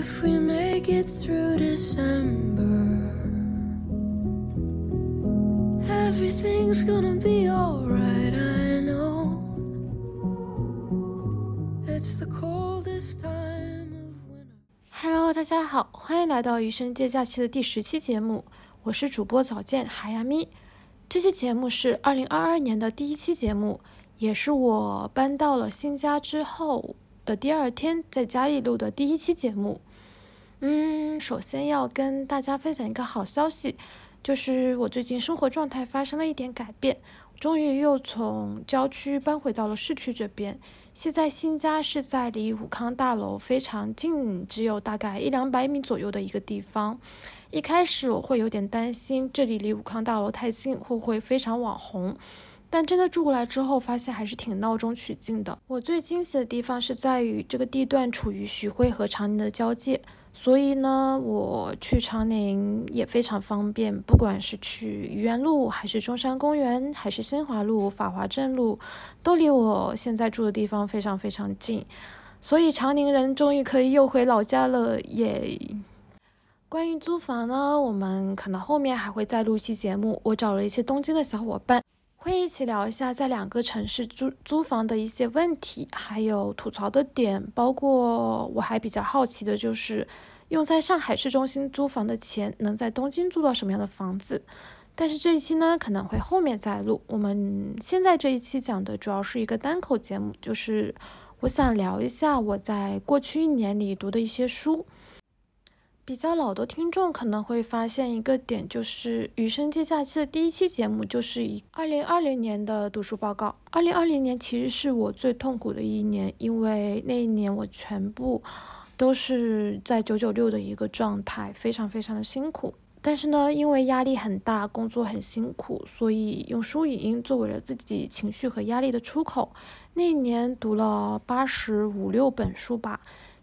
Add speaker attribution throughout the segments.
Speaker 1: if we make it through December. Everything's gonna be alright, I know. It's the coldest time of winter.
Speaker 2: Hello，大家好，欢迎来到余生借假期的第十期节目，我是主播早见海亚咪。这期节目是二零二二年的第一期节目，也是我搬到了新家之后的第二天在家里录的第一期节目。嗯，首先要跟大家分享一个好消息，就是我最近生活状态发生了一点改变，终于又从郊区搬回到了市区这边。现在新家是在离武康大楼非常近，只有大概一两百米左右的一个地方。一开始我会有点担心，这里离武康大楼太近，会不会非常网红？但真的住过来之后，发现还是挺闹中取静的。我最惊喜的地方是在于这个地段处于徐汇和长宁的交界，所以呢，我去长宁也非常方便。不管是去愚园路，还是中山公园，还是新华路、法华镇路，都离我现在住的地方非常非常近。所以长宁人终于可以又回老家了耶！关于租房呢，我们可能后面还会再录一期节目。我找了一些东京的小伙伴。会一起聊一下在两个城市租租房的一些问题，还有吐槽的点，包括我还比较好奇的就是，用在上海市中心租房的钱能在东京租到什么样的房子。但是这一期呢可能会后面再录，我们现在这一期讲的主要是一个单口节目，就是我想聊一下我在过去一年里读的一些书。比较老的听众可能会发现一个点，就是《余生接假期》的第一期节目就是一二零二零年的读书报告。二零二零年其实是我最痛苦的一年，因为那一年我全部都是在九九六的一个状态，非常非常的辛苦。但是呢，因为压力很大，工作很辛苦，所以用书影音作为了自己情绪和压力的出口。那一年读了八十五六本书吧。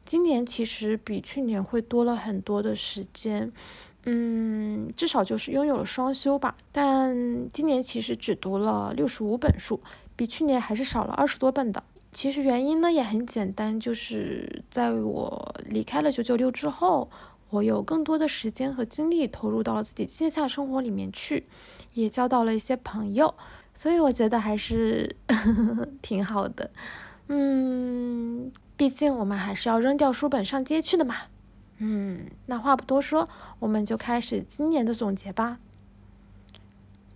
Speaker 2: 今年其实比去年会多了很多的时间，嗯，至少就是拥有了双休吧。但今年其实只读了六十五本书，比去年还是少了二十多本的。其实原因呢也很简单，就是在我离开了九九六之后，我有更多的时间和精力投入到了自己线下生活里面去，也交到了一些朋友，所以我觉得还是 挺好的，嗯。毕竟我们还是要扔掉书本上街去的嘛。嗯，那话不多说，我们就开始今年的总结吧。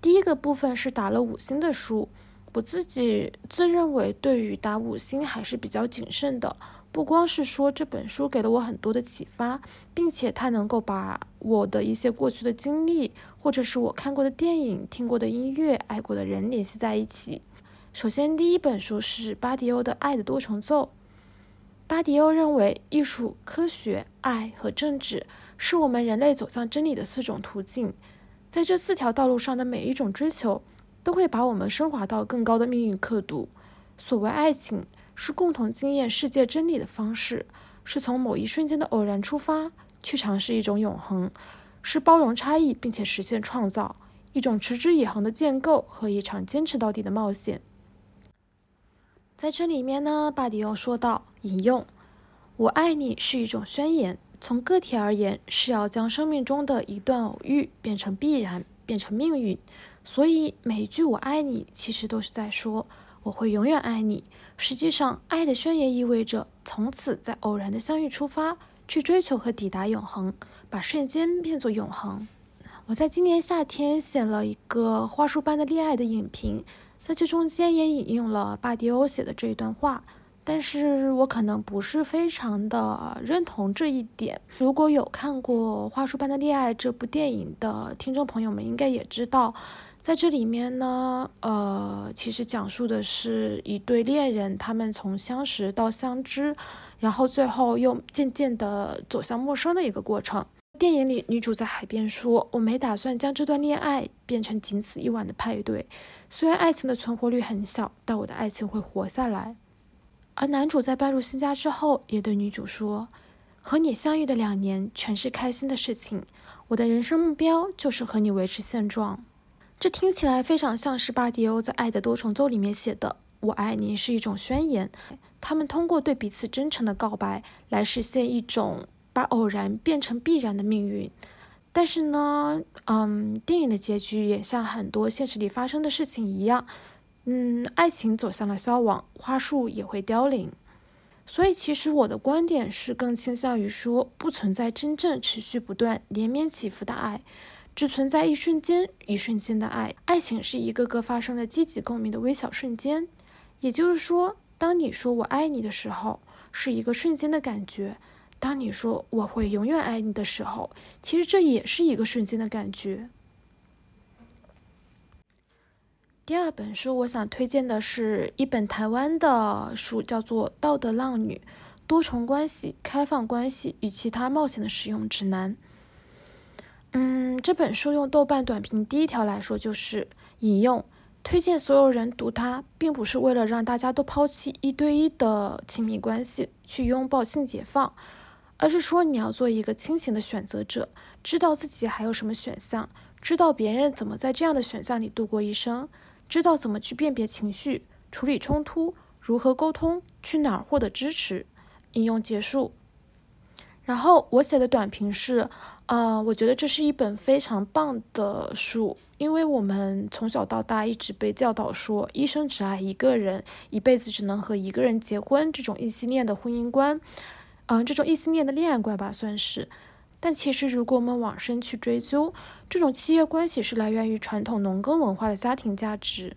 Speaker 2: 第一个部分是打了五星的书，我自己自认为对于打五星还是比较谨慎的。不光是说这本书给了我很多的启发，并且它能够把我的一些过去的经历，或者是我看过的电影、听过的音乐、爱过的人联系在一起。首先，第一本书是巴迪欧的《爱的多重奏》。巴迪欧认为，艺术、科学、爱和政治是我们人类走向真理的四种途径。在这四条道路上的每一种追求，都会把我们升华到更高的命运刻度。所谓爱情，是共同经验世界真理的方式，是从某一瞬间的偶然出发，去尝试一种永恒，是包容差异并且实现创造，一种持之以恒的建构和一场坚持到底的冒险。在这里面呢，巴迪欧说道：“引用，我爱你是一种宣言。从个体而言，是要将生命中的一段偶遇变成必然，变成命运。所以每一句我爱你，其实都是在说我会永远爱你。实际上，爱的宣言意味着从此在偶然的相遇出发，去追求和抵达永恒，把瞬间变作永恒。我在今年夏天写了一个花束般的恋爱的影评。”在这中间也引用了巴迪欧写的这一段话，但是我可能不是非常的认同这一点。如果有看过《花束般的恋爱》这部电影的听众朋友们，应该也知道，在这里面呢，呃，其实讲述的是一对恋人，他们从相识到相知，然后最后又渐渐的走向陌生的一个过程。电影里，女主在海边说：“我没打算将这段恋爱变成仅此一晚的派对。虽然爱情的存活率很小，但我的爱情会活下来。”而男主在搬入新家之后，也对女主说：“和你相遇的两年全是开心的事情。我的人生目标就是和你维持现状。”这听起来非常像是巴迪欧在《爱的多重奏》里面写的：“我爱你是一种宣言。”他们通过对彼此真诚的告白来实现一种。把偶然变成必然的命运。但是呢，嗯，电影的结局也像很多现实里发生的事情一样，嗯，爱情走向了消亡，花束也会凋零。所以，其实我的观点是更倾向于说，不存在真正持续不断、连绵起伏的爱，只存在一瞬间、一瞬间的爱。爱情是一个个发生的积极共鸣的微小瞬间。也就是说，当你说我爱你的时候，是一个瞬间的感觉。当你说我会永远爱你的时候，其实这也是一个瞬间的感觉。第二本书我想推荐的是一本台湾的书，叫做《道德浪女：多重关系、开放关系与其他冒险的使用指南》。嗯，这本书用豆瓣短评第一条来说就是引用，推荐所有人读它，并不是为了让大家都抛弃一对一的亲密关系，去拥抱性解放。而是说，你要做一个清醒的选择者，知道自己还有什么选项，知道别人怎么在这样的选项里度过一生，知道怎么去辨别情绪、处理冲突、如何沟通、去哪儿获得支持。引用结束。然后我写的短评是，呃，我觉得这是一本非常棒的书，因为我们从小到大一直被教导说，一生只爱一个人，一辈子只能和一个人结婚，这种异性恋的婚姻观。嗯，这种异性恋的恋爱观吧，算是。但其实，如果我们往深去追究，这种契约关系是来源于传统农耕文化的家庭价值。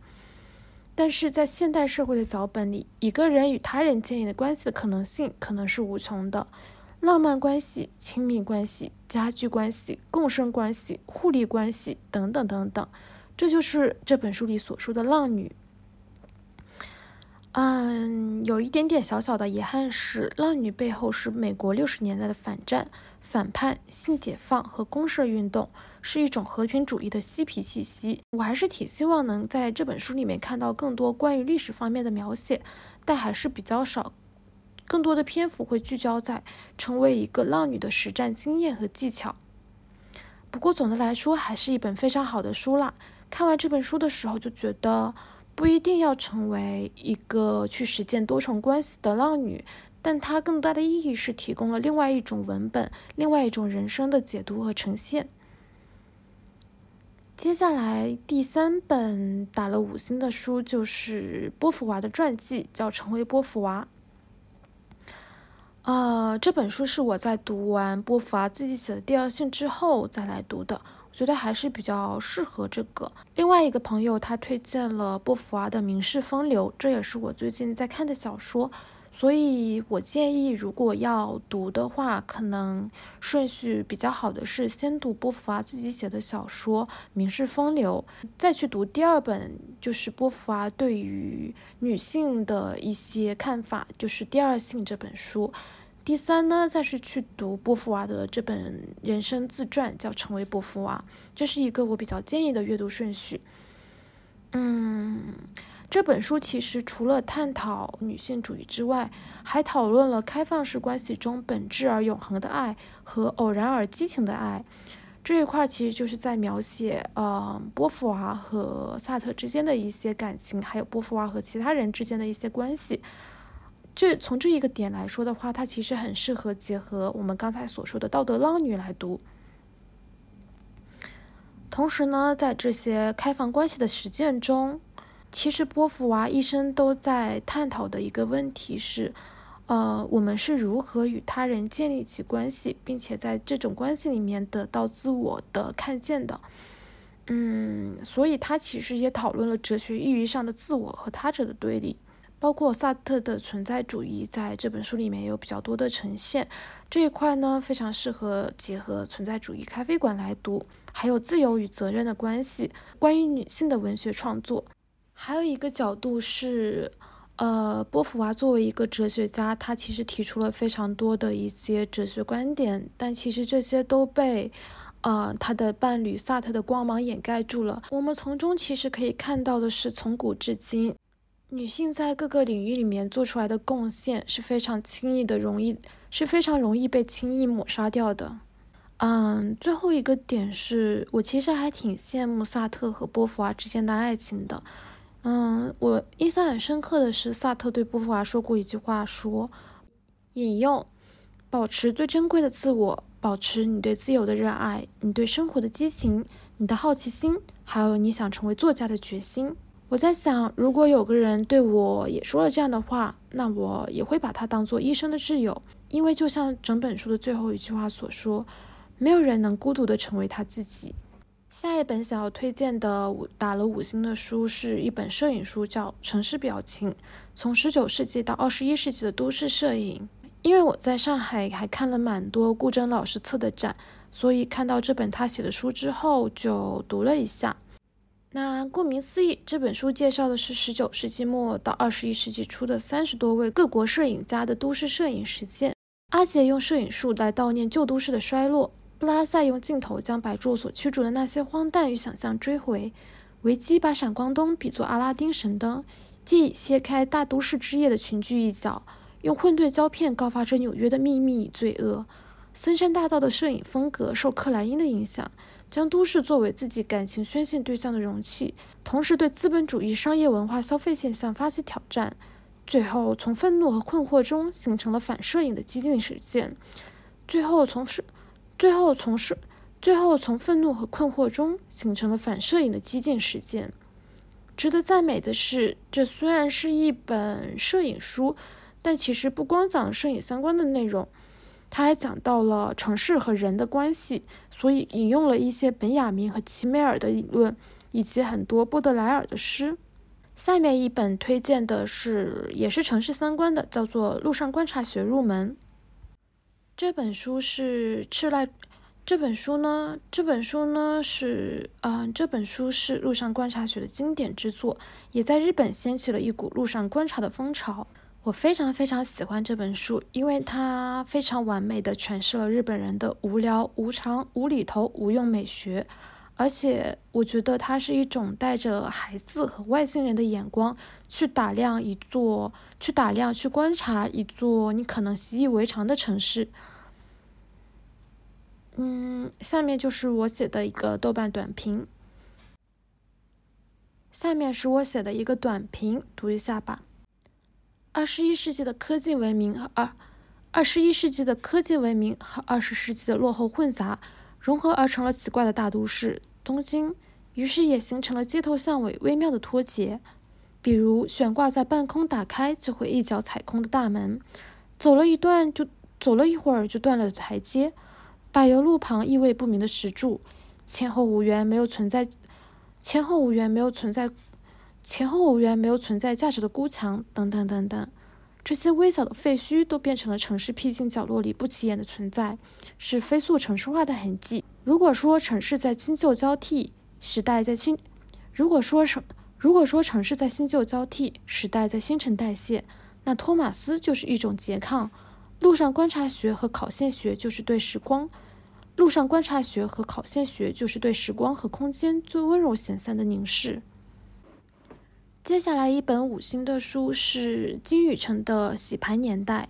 Speaker 2: 但是在现代社会的脚本里，一个人与他人建立的关系的可能性可能是无穷的，浪漫关系、亲密关系、家居关系、共生关系、互利关系等等等等。这就是这本书里所说的浪女。嗯，有一点点小小的遗憾是，浪女背后是美国六十年代的反战、反叛、性解放和公社运动，是一种和平主义的嬉皮气息。我还是挺希望能在这本书里面看到更多关于历史方面的描写，但还是比较少。更多的篇幅会聚焦在成为一个浪女的实战经验和技巧。不过总的来说，还是一本非常好的书啦。看完这本书的时候，就觉得。不一定要成为一个去实践多重关系的浪女，但它更大的意义是提供了另外一种文本、另外一种人生的解读和呈现。接下来第三本打了五星的书就是波伏娃的传记，叫《成为波伏娃》。呃，这本书是我在读完波伏娃自己写的《第二性》之后再来读的。觉得还是比较适合这个。另外一个朋友他推荐了波伏娃的《名士风流》，这也是我最近在看的小说，所以我建议如果要读的话，可能顺序比较好的是先读波伏娃自己写的小说《名士风流》，再去读第二本，就是波伏娃对于女性的一些看法，就是《第二性》这本书。第三呢，再是去读波伏娃的这本人生自传，叫《成为波伏娃》，这是一个我比较建议的阅读顺序。嗯，这本书其实除了探讨女性主义之外，还讨论了开放式关系中本质而永恒的爱和偶然而激情的爱。这一块其实就是在描写，呃，波伏娃和萨特之间的一些感情，还有波伏娃和其他人之间的一些关系。这从这一个点来说的话，它其实很适合结合我们刚才所说的道德浪女来读。同时呢，在这些开放关系的实践中，其实波伏娃一生都在探讨的一个问题是，呃，我们是如何与他人建立起关系，并且在这种关系里面得到自我的看见的。嗯，所以他其实也讨论了哲学意义上的自我和他者的对立。包括萨特的存在主义在这本书里面有比较多的呈现，这一块呢非常适合结合存在主义咖啡馆来读，还有自由与责任的关系，关于女性的文学创作，还有一个角度是，呃，波伏娃作为一个哲学家，他其实提出了非常多的一些哲学观点，但其实这些都被，呃，他的伴侣萨特的光芒掩盖住了。我们从中其实可以看到的是，从古至今。女性在各个领域里面做出来的贡献是非常轻易的，容易是非常容易被轻易抹杀掉的。嗯，最后一个点是我其实还挺羡慕萨特和波伏娃之间的爱情的。嗯，我印象很深刻的是萨特对波伏娃说过一句话，说引用：保持最珍贵的自我，保持你对自由的热爱，你对生活的激情，你的好奇心，还有你想成为作家的决心。我在想，如果有个人对我也说了这样的话，那我也会把他当做一生的挚友，因为就像整本书的最后一句话所说，没有人能孤独的成为他自己。下一本想要推荐的打了五星的书是一本摄影书，叫《城市表情：从十九世纪到二十一世纪的都市摄影》。因为我在上海还看了蛮多顾铮老师策的展，所以看到这本他写的书之后就读了一下。那顾名思义，这本书介绍的是十九世纪末到二十一世纪初的三十多位各国摄影家的都市摄影实践。阿杰用摄影术来悼念旧都市的衰落，布拉塞用镜头将白昼所驱逐的那些荒诞与想象追回，维基把闪光灯比作阿拉丁神灯，借以揭开大都市之夜的群聚一角，用混沌胶片告发着纽约的秘密与罪恶。森山大道的摄影风格受克莱因的影响。将都市作为自己感情宣泄对象的容器，同时对资本主义商业文化消费现象发起挑战，最后从愤怒和困惑中形成了反摄影的激进实践，最后从是，最后从是，最后从愤怒和困惑中形成了反摄影的激进实践。值得赞美的是，这虽然是一本摄影书，但其实不光讲了摄影相关的内容。他还讲到了城市和人的关系，所以引用了一些本雅明和齐美尔的理论，以及很多波德莱尔的诗。下面一本推荐的是，也是城市相关的，叫做《路上观察学入门》。这本书是赤濑，这本书呢，这本书呢是，嗯，这本书是路上观察学的经典之作，也在日本掀起了一股路上观察的风潮。我非常非常喜欢这本书，因为它非常完美的诠释了日本人的无聊、无常、无厘头、无用美学，而且我觉得它是一种带着孩子和外星人的眼光去打量一座、去打量、去观察一座你可能习以为常的城市。嗯，下面就是我写的一个豆瓣短评，下面是我写的一个短评，读一下吧。二十一世纪的科技文明和二二十一世纪的科技文明和二十世纪的落后混杂，融合而成了奇怪的大都市东京。于是也形成了街头巷尾微妙的脱节，比如悬挂在半空打开就会一脚踩空的大门，走了一段就走了一会儿就断了台阶，柏油路旁意味不明的石柱，前后无缘没有存在，前后无缘没有存在。前后无缘没有存在价值的孤墙，等等等等，这些微小的废墟都变成了城市僻静角落里不起眼的存在，是飞速城市化的痕迹。如果说城市在新旧交替，时代在新；如果说城如果说城市在新旧交替，时代在新陈代谢，那托马斯就是一种拮抗。路上观察学和考线学就是对时光，路上观察学和考线学就是对时光和空间最温柔闲散的凝视。接下来一本五星的书是金宇澄的《洗牌年代》，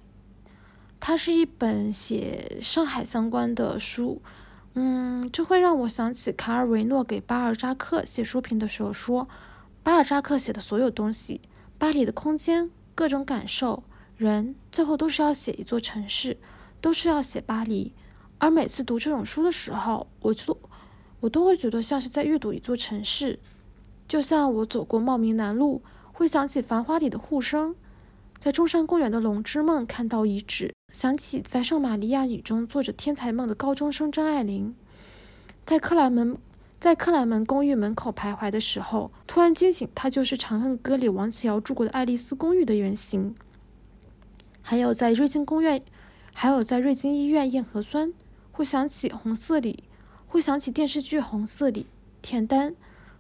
Speaker 2: 它是一本写上海相关的书。嗯，这会让我想起卡尔维诺给巴尔扎克写书评的时候说，巴尔扎克写的所有东西，巴黎的空间、各种感受、人，最后都是要写一座城市，都是要写巴黎。而每次读这种书的时候，我就我都会觉得像是在阅读一座城市。就像我走过茂名南路，会想起《繁花》里的护生；在中山公园的龙之梦看到遗址，想起在《圣玛利亚女》中做着天才梦的高中生张爱玲；在克莱门在克莱门公寓门口徘徊的时候，突然惊醒，它就是《长恨歌》里王琦瑶住过的爱丽丝公寓的原型；还有在瑞金公园，还有在瑞金医院验核酸，会想起《红色》里，会想起电视剧《红色》里田丹。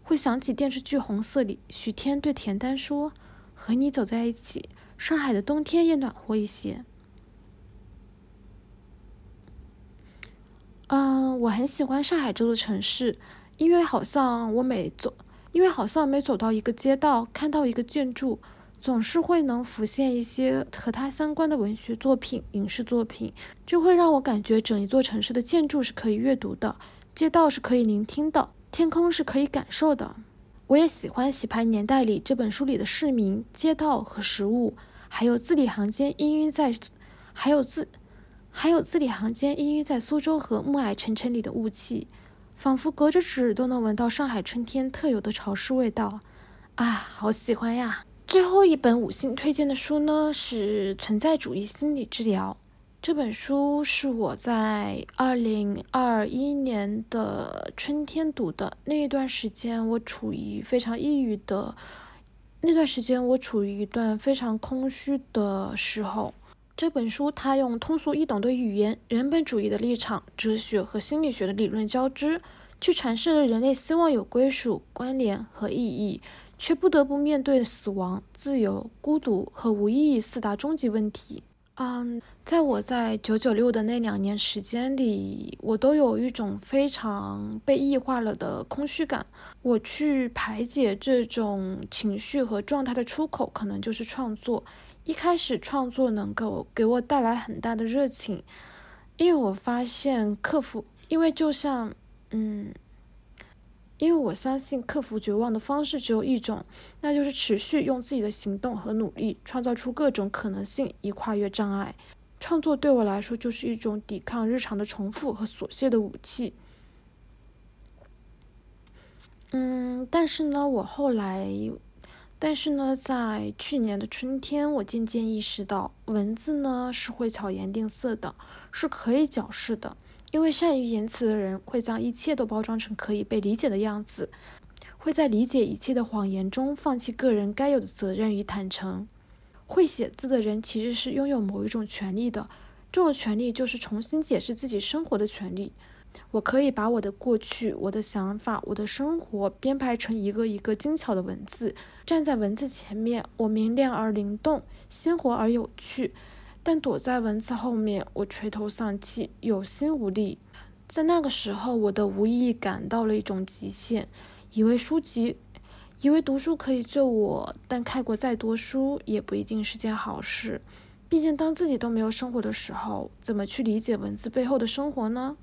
Speaker 2: 会想起电视剧《红色》里，许天对田丹说：“和你走在一起，上海的冬天也暖和一些。”嗯，我很喜欢上海这座城市，因为好像我每走，因为好像每走到一个街道，看到一个建筑，总是会能浮现一些和它相关的文学作品、影视作品，这会让我感觉整一座城市的建筑是可以阅读的，街道是可以聆听的。天空是可以感受的。我也喜欢《洗牌年代》里这本书里的市民、街道和食物，还有字里行间氤氲在，还有字，还有字里行间氤氲在苏州和暮霭沉沉里的雾气，仿佛隔着纸都能闻到上海春天特有的潮湿味道。啊，好喜欢呀！最后一本五星推荐的书呢，是《存在主义心理治疗》。这本书是我在二零二一年的春天读的。那一段时间，我处于非常抑郁的，那段时间我处于一段非常空虚的时候。这本书它用通俗易懂的语言、人本主义的立场、哲学和心理学的理论交织，去阐释了人类希望有归属、关联和意义，却不得不面对死亡、自由、孤独和无意义四大终极问题。嗯，在我在九九六的那两年时间里，我都有一种非常被异化了的空虚感。我去排解这种情绪和状态的出口，可能就是创作。一开始创作能够给我带来很大的热情，因为我发现克服，因为就像，嗯。因为我相信克服绝望的方式只有一种，那就是持续用自己的行动和努力创造出各种可能性，以跨越障碍。创作对我来说就是一种抵抗日常的重复和琐屑的武器。嗯，但是呢，我后来，但是呢，在去年的春天，我渐渐意识到，文字呢是会巧言定色的，是可以矫饰的。因为善于言辞的人会将一切都包装成可以被理解的样子，会在理解一切的谎言中放弃个人该有的责任与坦诚。会写字的人其实是拥有某一种权利的，这种权利就是重新解释自己生活的权利。我可以把我的过去、我的想法、我的生活编排成一个一个精巧的文字，站在文字前面，我明亮而灵动，鲜活而有趣。但躲在文字后面，我垂头丧气，有心无力。在那个时候，我的无意义感到了一种极限，以为书籍，以为读书可以救我，但看过再多书也不一定是件好事。毕竟，当自己都没有生活的时候，怎么去理解文字背后的生活呢？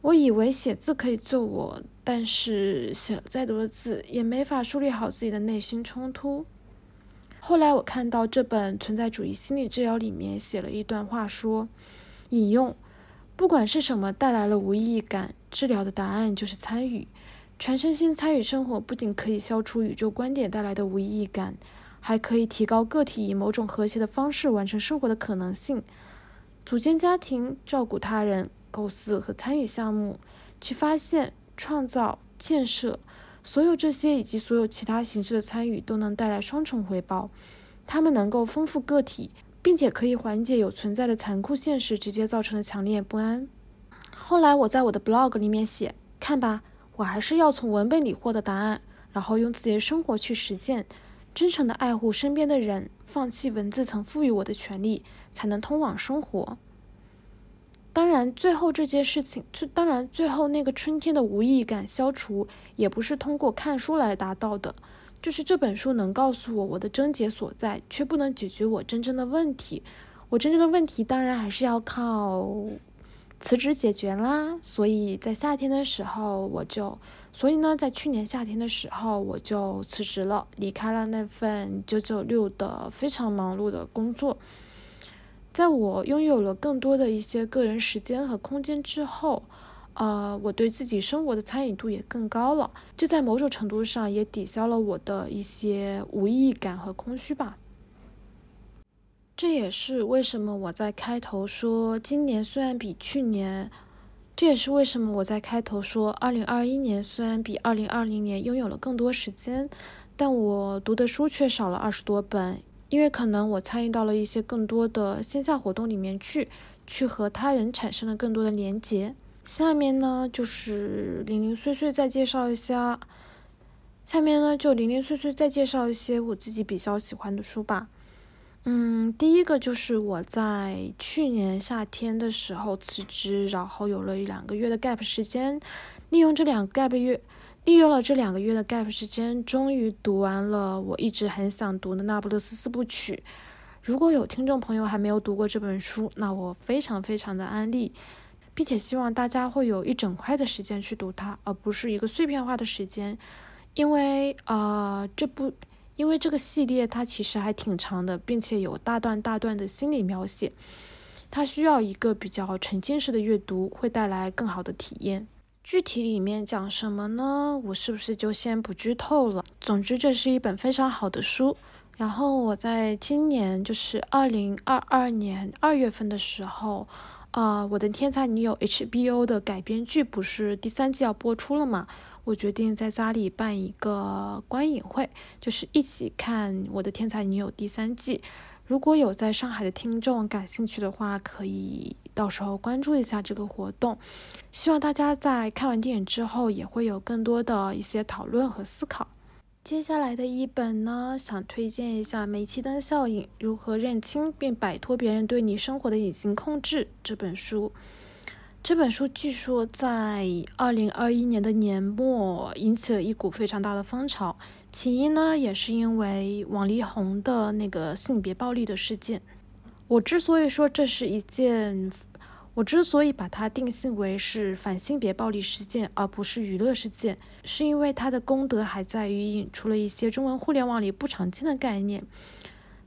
Speaker 2: 我以为写字可以救我，但是写了再多的字，也没法梳理好自己的内心冲突。后来我看到这本《存在主义心理治疗》里面写了一段话，说：“引用，不管是什么带来了无意义感，治疗的答案就是参与。全身心参与生活，不仅可以消除宇宙观点带来的无意义感，还可以提高个体以某种和谐的方式完成生活的可能性。组建家庭，照顾他人，构思和参与项目，去发现、创造、建设。”所有这些以及所有其他形式的参与都能带来双重回报，它们能够丰富个体，并且可以缓解有存在的残酷现实直接造成的强烈不安。后来我在我的 blog 里面写：“看吧，我还是要从文本里获得答案，然后用自己的生活去实践，真诚的爱护身边的人，放弃文字曾赋予我的权利，才能通往生活。”当然，最后这件事情，就当然最后那个春天的无意义感消除，也不是通过看书来达到的。就是这本书能告诉我我的症结所在，却不能解决我真正的问题。我真正的问题，当然还是要靠辞职解决啦。所以在夏天的时候，我就，所以呢，在去年夏天的时候，我就辞职了，离开了那份九九六的非常忙碌的工作。在我拥有了更多的一些个人时间和空间之后，呃，我对自己生活的参与度也更高了。这在某种程度上也抵消了我的一些无意义感和空虚吧。这也是为什么我在开头说，今年虽然比去年，这也是为什么我在开头说，二零二一年虽然比二零二零年拥有了更多时间，但我读的书却少了二十多本。因为可能我参与到了一些更多的线下活动里面去，去和他人产生了更多的连接。下面呢，就是零零碎碎再介绍一下，下面呢就零零碎碎再介绍一些我自己比较喜欢的书吧。嗯，第一个就是我在去年夏天的时候辞职，然后有了一两个月的 gap 时间，利用这两个 gap 月。利用了这两个月的 gap 时间，终于读完了我一直很想读的《那不勒斯四部曲》。如果有听众朋友还没有读过这本书，那我非常非常的安利，并且希望大家会有一整块的时间去读它，而不是一个碎片化的时间。因为呃，这部因为这个系列它其实还挺长的，并且有大段大段的心理描写。它需要一个比较沉浸式的阅读，会带来更好的体验。具体里面讲什么呢？我是不是就先不剧透了？总之，这是一本非常好的书。然后我在今年，就是二零二二年二月份的时候，呃，我的天才女友 HBO 的改编剧不是第三季要播出了嘛？我决定在家里办一个观影会，就是一起看我的天才女友第三季。如果有在上海的听众感兴趣的话，可以到时候关注一下这个活动。希望大家在看完电影之后，也会有更多的一些讨论和思考。接下来的一本呢，想推荐一下《煤气灯效应：如何认清并摆脱别人对你生活的隐形控制》这本书。这本书据说在二零二一年的年末引起了一股非常大的风潮，起因呢也是因为王力宏的那个性别暴力的事件。我之所以说这是一件，我之所以把它定性为是反性别暴力事件，而不是娱乐事件，是因为它的功德还在于引出了一些中文互联网里不常见的概念。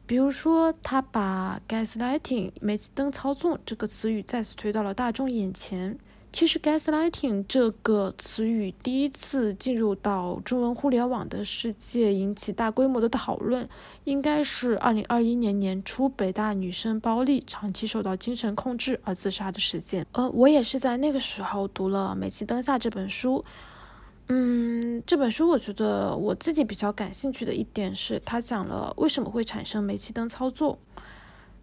Speaker 2: 比如说，他把 gaslighting 煤气灯操纵这个词语再次推到了大众眼前。其实，gaslighting 这个词语第一次进入到中文互联网的世界，引起大规模的讨论，应该是2021年年初北大女生包丽长期受到精神控制而自杀的事件。呃，我也是在那个时候读了《煤气灯下》这本书。嗯，这本书我觉得我自己比较感兴趣的一点是，它讲了为什么会产生煤气灯操作。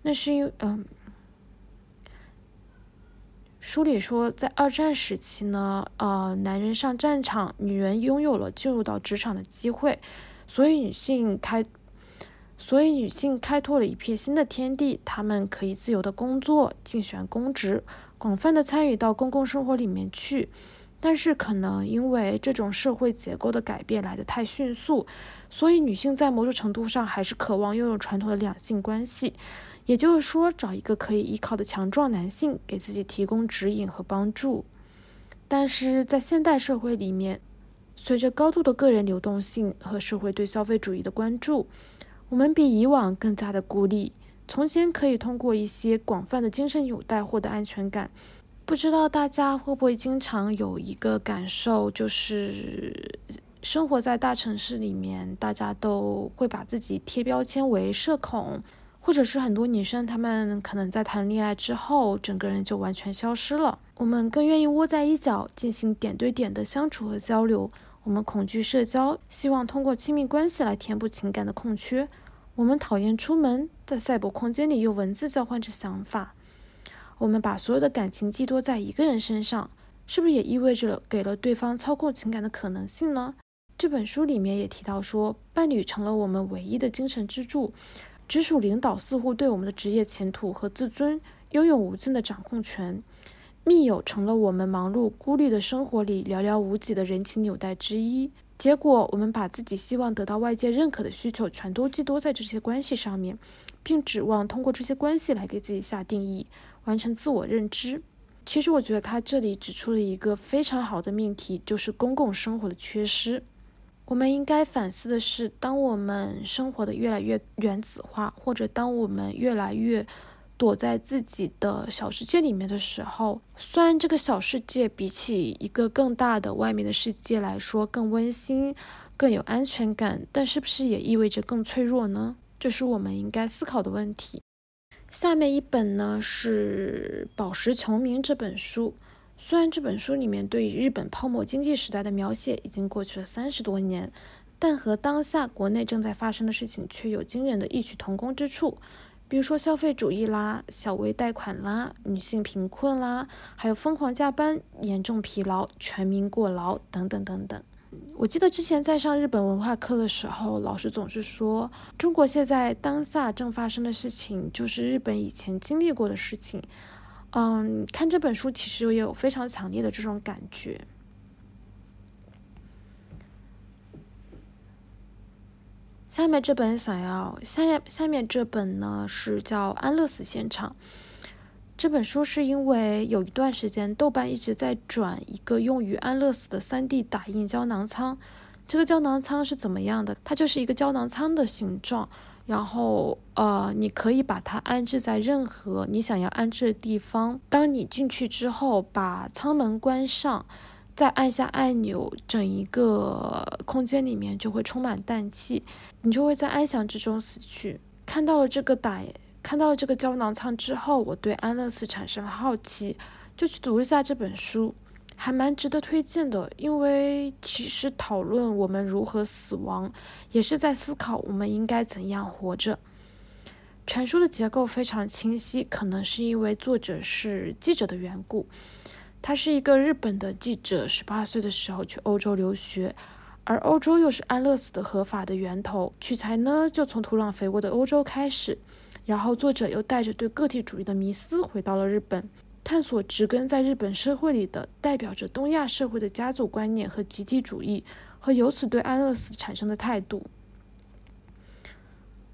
Speaker 2: 那是因为，嗯，书里说，在二战时期呢，呃，男人上战场，女人拥有了进入到职场的机会，所以女性开，所以女性开拓了一片新的天地，她们可以自由的工作，竞选公职，广泛的参与到公共生活里面去。但是可能因为这种社会结构的改变来得太迅速，所以女性在某种程度上还是渴望拥有传统的两性关系，也就是说找一个可以依靠的强壮男性给自己提供指引和帮助。但是在现代社会里面，随着高度的个人流动性和社会对消费主义的关注，我们比以往更加的孤立。从前可以通过一些广泛的精神纽带获得安全感。不知道大家会不会经常有一个感受，就是生活在大城市里面，大家都会把自己贴标签为社恐，或者是很多女生她们可能在谈恋爱之后，整个人就完全消失了。我们更愿意窝在一角进行点对点的相处和交流。我们恐惧社交，希望通过亲密关系来填补情感的空缺。我们讨厌出门，在赛博空间里用文字交换着想法。我们把所有的感情寄托在一个人身上，是不是也意味着给了对方操控情感的可能性呢？这本书里面也提到说，伴侣成了我们唯一的精神支柱，直属领导似乎对我们的职业前途和自尊拥有无尽的掌控权，密友成了我们忙碌孤立的生活里寥寥无几的人情纽带之一。结果，我们把自己希望得到外界认可的需求全都寄托在这些关系上面，并指望通过这些关系来给自己下定义。完成自我认知。其实，我觉得他这里指出了一个非常好的命题，就是公共生活的缺失。我们应该反思的是，当我们生活的越来越原子化，或者当我们越来越躲在自己的小世界里面的时候，虽然这个小世界比起一个更大的外面的世界来说更温馨、更有安全感，但是不是也意味着更脆弱呢？这是我们应该思考的问题。下面一本呢是《宝石穷民》这本书。虽然这本书里面对日本泡沫经济时代的描写已经过去了三十多年，但和当下国内正在发生的事情却有惊人的异曲同工之处。比如说消费主义啦、小微贷款啦、女性贫困啦，还有疯狂加班、严重疲劳、全民过劳等等等等。我记得之前在上日本文化课的时候，老师总是说，中国现在当下正发生的事情，就是日本以前经历过的事情。嗯，看这本书其实也有非常强烈的这种感觉。下面这本想要下下面这本呢是叫《安乐死现场》。这本书是因为有一段时间，豆瓣一直在转一个用于安乐死的 3D 打印胶囊仓。这个胶囊仓是怎么样的？它就是一个胶囊仓的形状，然后呃，你可以把它安置在任何你想要安置的地方。当你进去之后，把舱门关上，再按下按钮，整一个空间里面就会充满氮气，你就会在安详之中死去。看到了这个打，看到了这个胶囊舱之后，我对安乐死产生了好奇，就去读一下这本书。还蛮值得推荐的，因为其实讨论我们如何死亡，也是在思考我们应该怎样活着。全书的结构非常清晰，可能是因为作者是记者的缘故。他是一个日本的记者，十八岁的时候去欧洲留学，而欧洲又是安乐死的合法的源头。取材呢，就从土壤肥沃的欧洲开始，然后作者又带着对个体主义的迷思回到了日本。探索植根在日本社会里的代表着东亚社会的家族观念和集体主义，和由此对安乐死产生的态度。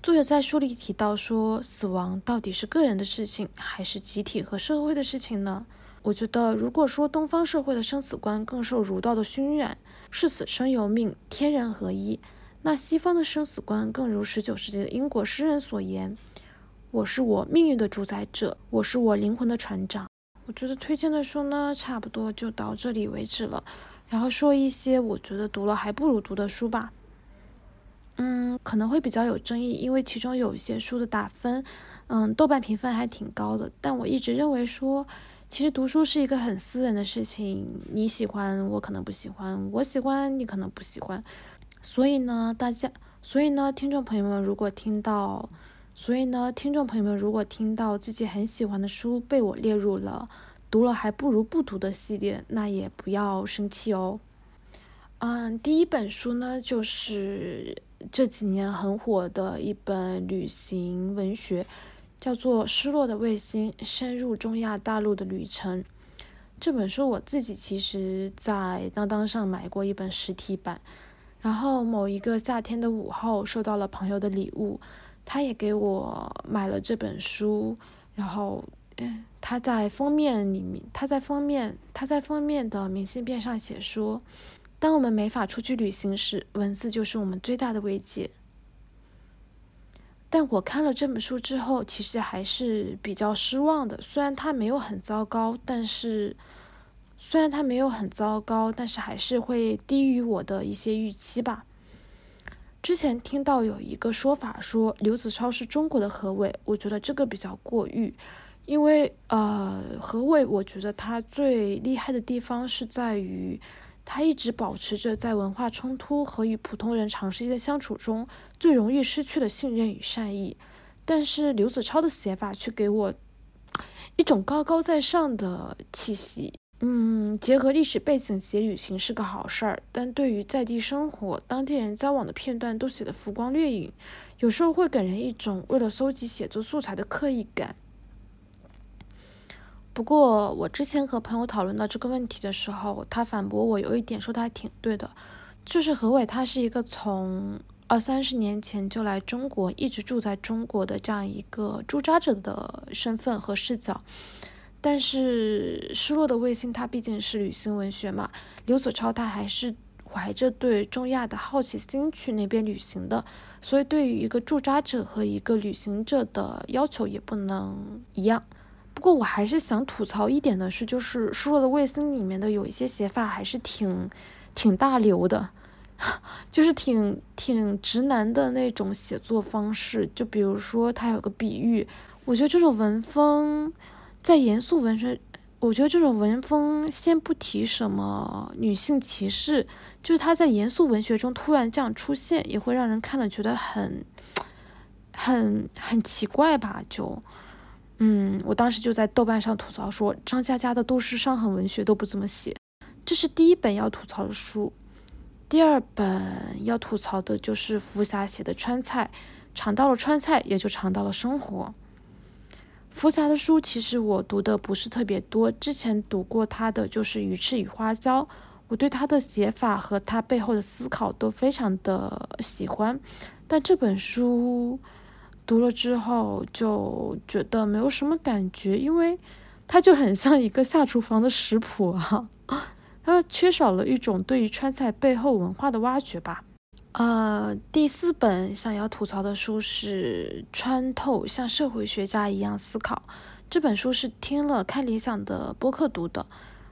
Speaker 2: 作者在书里提到说，死亡到底是个人的事情，还是集体和社会的事情呢？我觉得，如果说东方社会的生死观更受儒道的熏染，视死生由命，天人合一，那西方的生死观更如十九世纪的英国诗人所言：“我是我命运的主宰者，我是我灵魂的船长。”我觉得推荐的书呢，差不多就到这里为止了。然后说一些我觉得读了还不如读的书吧。嗯，可能会比较有争议，因为其中有一些书的打分，嗯，豆瓣评分还挺高的。但我一直认为说，其实读书是一个很私人的事情，你喜欢我可能不喜欢，我喜欢你可能不喜欢。所以呢，大家，所以呢，听众朋友们，如果听到。所以呢，听众朋友们，如果听到自己很喜欢的书被我列入了读了还不如不读的系列，那也不要生气哦。嗯，第一本书呢，就是这几年很火的一本旅行文学，叫做《失落的卫星：深入中亚大陆的旅程》。这本书我自己其实在当当上买过一本实体版，然后某一个夏天的午后收到了朋友的礼物。他也给我买了这本书，然后，嗯，他在封面里面，他在封面，他在封面的明信片上写说：“当我们没法出去旅行时，文字就是我们最大的慰藉。”但我看了这本书之后，其实还是比较失望的。虽然它没有很糟糕，但是，虽然它没有很糟糕，但是还是会低于我的一些预期吧。之前听到有一个说法说刘子超是中国的何伟，我觉得这个比较过誉，因为呃何伟，我觉得他最厉害的地方是在于他一直保持着在文化冲突和与普通人长时间的相处中最容易失去的信任与善意，但是刘子超的写法却给我一种高高在上的气息。嗯，结合历史背景写旅行是个好事儿，但对于在地生活、当地人交往的片段都写得浮光掠影，有时候会给人一种为了搜集写作素材的刻意感。不过，我之前和朋友讨论到这个问题的时候，他反驳我有一点说的还挺对的，就是何伟他是一个从二三十年前就来中国，一直住在中国的这样一个驻扎者的身份和视角。但是，失落的卫星它毕竟是旅行文学嘛，刘子超他还是怀着对中亚的好奇心去那边旅行的，所以对于一个驻扎者和一个旅行者的要求也不能一样。不过我还是想吐槽一点的是，就是失落的卫星里面的有一些写法还是挺挺大流的，就是挺挺直男的那种写作方式。就比如说他有个比喻，我觉得这种文风。在严肃文学，我觉得这种文风，先不提什么女性歧视，就是他在严肃文学中突然这样出现，也会让人看了觉得很、很、很奇怪吧？就，嗯，我当时就在豆瓣上吐槽说，张嘉佳的都市伤痕文学都不怎么写。这是第一本要吐槽的书，第二本要吐槽的就是福霞写的川菜，尝到了川菜，也就尝到了生活。福霞的书其实我读的不是特别多，之前读过他的就是《鱼翅与花椒》，我对他的写法和他背后的思考都非常的喜欢，但这本书读了之后就觉得没有什么感觉，因为它就很像一个下厨房的食谱啊，它缺少了一种对于川菜背后文化的挖掘吧。呃，第四本想要吐槽的书是《穿透：像社会学家一样思考》。这本书是听了看理想的播客读的，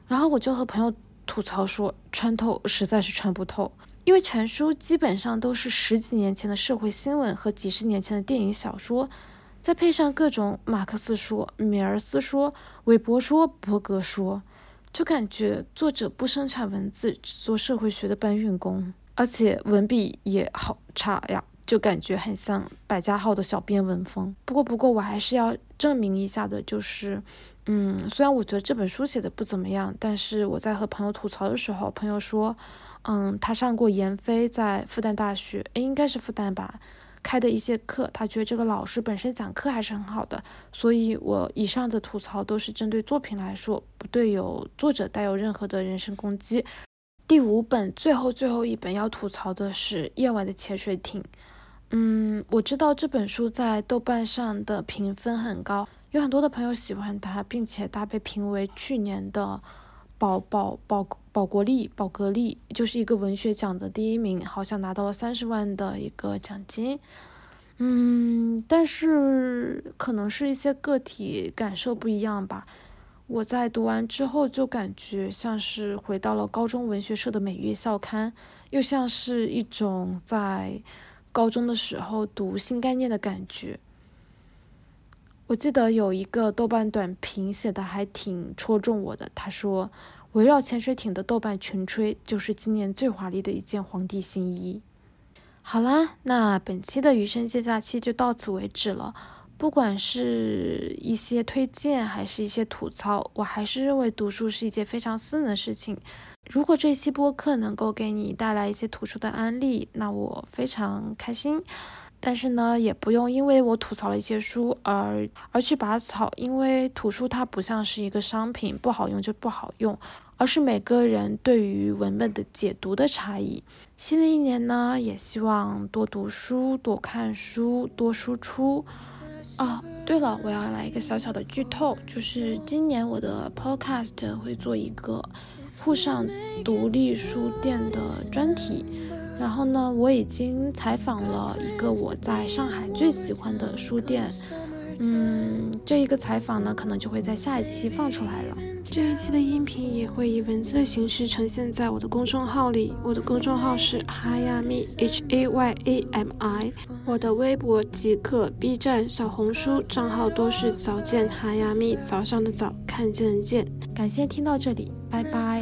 Speaker 2: 然后我就和朋友吐槽说，穿透实在是穿不透，因为全书基本上都是十几年前的社会新闻和几十年前的电影小说，再配上各种马克思说、米尔斯说、韦伯说、伯格说，就感觉作者不生产文字，只做社会学的搬运工。而且文笔也好差呀，就感觉很像百家号的小编文风。不过，不过我还是要证明一下的，就是，嗯，虽然我觉得这本书写的不怎么样，但是我在和朋友吐槽的时候，朋友说，嗯，他上过闫飞在复旦大学，应该是复旦吧，开的一些课，他觉得这个老师本身讲课还是很好的。所以，我以上的吐槽都是针对作品来说，不对有作者带有任何的人身攻击。第五本，最后最后一本要吐槽的是《夜晚的潜水艇》。嗯，我知道这本书在豆瓣上的评分很高，有很多的朋友喜欢它，并且它被评为去年的宝宝宝宝国力宝格丽，就是一个文学奖的第一名，好像拿到了三十万的一个奖金。嗯，但是可能是一些个体感受不一样吧。我在读完之后就感觉像是回到了高中文学社的每月校刊，又像是一种在高中的时候读新概念的感觉。我记得有一个豆瓣短评写的还挺戳中我的，他说：“围绕潜水艇的豆瓣群吹，就是今年最华丽的一件皇帝新衣。”好啦，那本期的余生借假期就到此为止了。不管是一些推荐，还是一些吐槽，我还是认为读书是一件非常私人的事情。如果这期播客能够给你带来一些图书的安利，那我非常开心。但是呢，也不用因为我吐槽了一些书而而去拔草，因为图书它不像是一个商品，不好用就不好用，而是每个人对于文本的解读的差异。新的一年呢，也希望多读书，多看书，多输出。哦，对了，我要来一个小小的剧透，就是今年我的 podcast 会做一个沪上独立书店的专题。然后呢，我已经采访了一个我在上海最喜欢的书店。嗯，这一个采访呢，可能就会在下一期放出来了。这一期的音频也会以文字的形式呈现在我的公众号里。我的公众号是 Hayami H A Y A M I，我的微博、即刻、B 站、小红书账号都是早见 Hayami，早上的早，看见的见。感谢听到这里，拜拜。